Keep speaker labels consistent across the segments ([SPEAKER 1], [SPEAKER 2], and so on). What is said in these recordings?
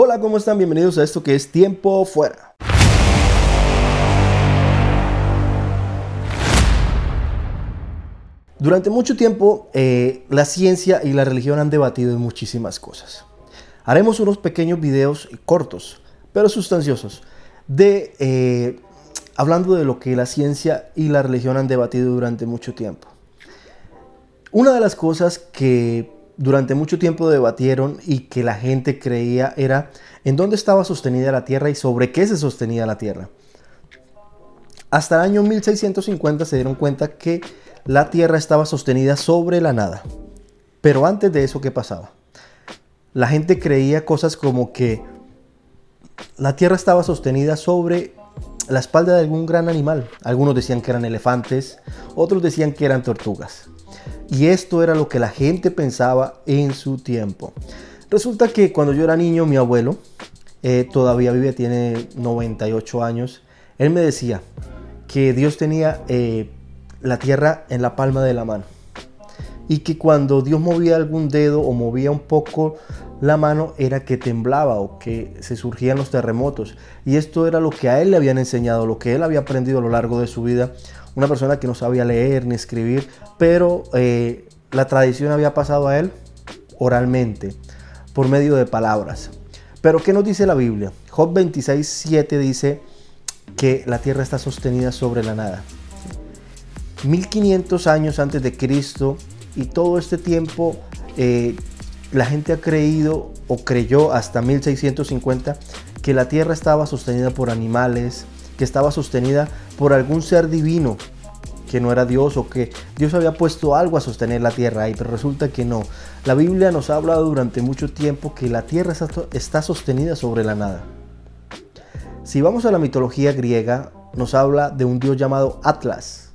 [SPEAKER 1] Hola, ¿cómo están? Bienvenidos a esto que es Tiempo Fuera. Durante mucho tiempo, eh, la ciencia y la religión han debatido en muchísimas cosas. Haremos unos pequeños videos cortos, pero sustanciosos, de eh, hablando de lo que la ciencia y la religión han debatido durante mucho tiempo. Una de las cosas que durante mucho tiempo debatieron y que la gente creía era en dónde estaba sostenida la Tierra y sobre qué se sostenía la Tierra. Hasta el año 1650 se dieron cuenta que la Tierra estaba sostenida sobre la nada. Pero antes de eso, ¿qué pasaba? La gente creía cosas como que la Tierra estaba sostenida sobre la espalda de algún gran animal. Algunos decían que eran elefantes, otros decían que eran tortugas. Y esto era lo que la gente pensaba en su tiempo. Resulta que cuando yo era niño, mi abuelo, eh, todavía vive, tiene 98 años, él me decía que Dios tenía eh, la tierra en la palma de la mano. Y que cuando Dios movía algún dedo o movía un poco la mano era que temblaba o que se surgían los terremotos. Y esto era lo que a él le habían enseñado, lo que él había aprendido a lo largo de su vida una persona que no sabía leer ni escribir, pero eh, la tradición había pasado a él oralmente, por medio de palabras. Pero ¿qué nos dice la Biblia? Job 26, 7 dice que la tierra está sostenida sobre la nada. 1500 años antes de Cristo y todo este tiempo eh, la gente ha creído o creyó hasta 1650 que la tierra estaba sostenida por animales, que estaba sostenida por algún ser divino que no era Dios o que Dios había puesto algo a sostener la tierra ahí, pero resulta que no. La Biblia nos ha hablado durante mucho tiempo que la tierra está sostenida sobre la nada. Si vamos a la mitología griega, nos habla de un dios llamado Atlas,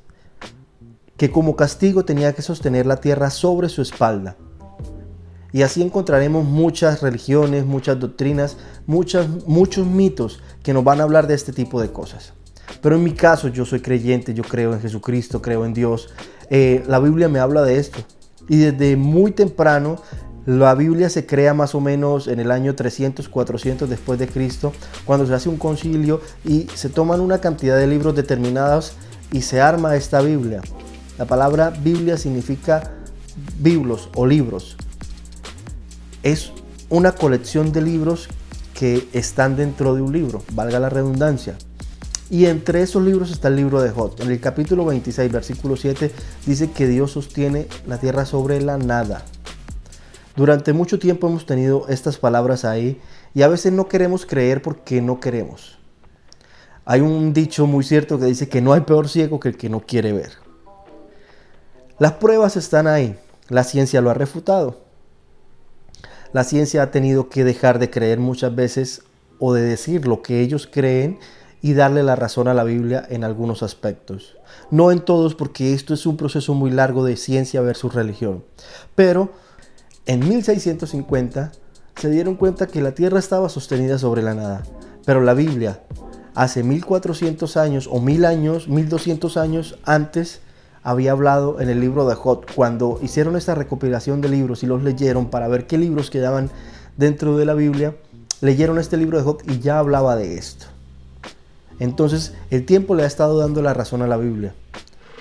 [SPEAKER 1] que como castigo tenía que sostener la tierra sobre su espalda. Y así encontraremos muchas religiones, muchas doctrinas, muchas, muchos mitos que nos van a hablar de este tipo de cosas. Pero en mi caso yo soy creyente, yo creo en Jesucristo, creo en Dios. Eh, la Biblia me habla de esto. Y desde muy temprano la Biblia se crea más o menos en el año 300, 400 después de Cristo, cuando se hace un concilio y se toman una cantidad de libros determinados y se arma esta Biblia. La palabra Biblia significa biblos o libros es una colección de libros que están dentro de un libro, valga la redundancia. Y entre esos libros está el libro de Job. En el capítulo 26, versículo 7, dice que Dios sostiene la tierra sobre la nada. Durante mucho tiempo hemos tenido estas palabras ahí y a veces no queremos creer porque no queremos. Hay un dicho muy cierto que dice que no hay peor ciego que el que no quiere ver. Las pruebas están ahí, la ciencia lo ha refutado. La ciencia ha tenido que dejar de creer muchas veces o de decir lo que ellos creen y darle la razón a la Biblia en algunos aspectos. No en todos porque esto es un proceso muy largo de ciencia versus religión. Pero en 1650 se dieron cuenta que la Tierra estaba sostenida sobre la nada. Pero la Biblia, hace 1400 años o 1000 años, 1200 años antes, había hablado en el libro de Job. Cuando hicieron esta recopilación de libros y los leyeron para ver qué libros quedaban dentro de la Biblia, leyeron este libro de Job y ya hablaba de esto. Entonces el tiempo le ha estado dando la razón a la Biblia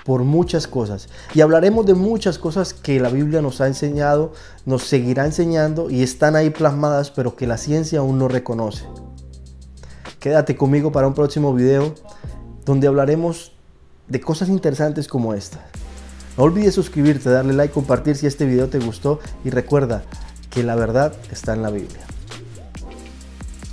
[SPEAKER 1] por muchas cosas. Y hablaremos de muchas cosas que la Biblia nos ha enseñado, nos seguirá enseñando y están ahí plasmadas, pero que la ciencia aún no reconoce. Quédate conmigo para un próximo video donde hablaremos de cosas interesantes como esta. No olvides suscribirte, darle like, compartir si este video te gustó y recuerda que la verdad está en la Biblia.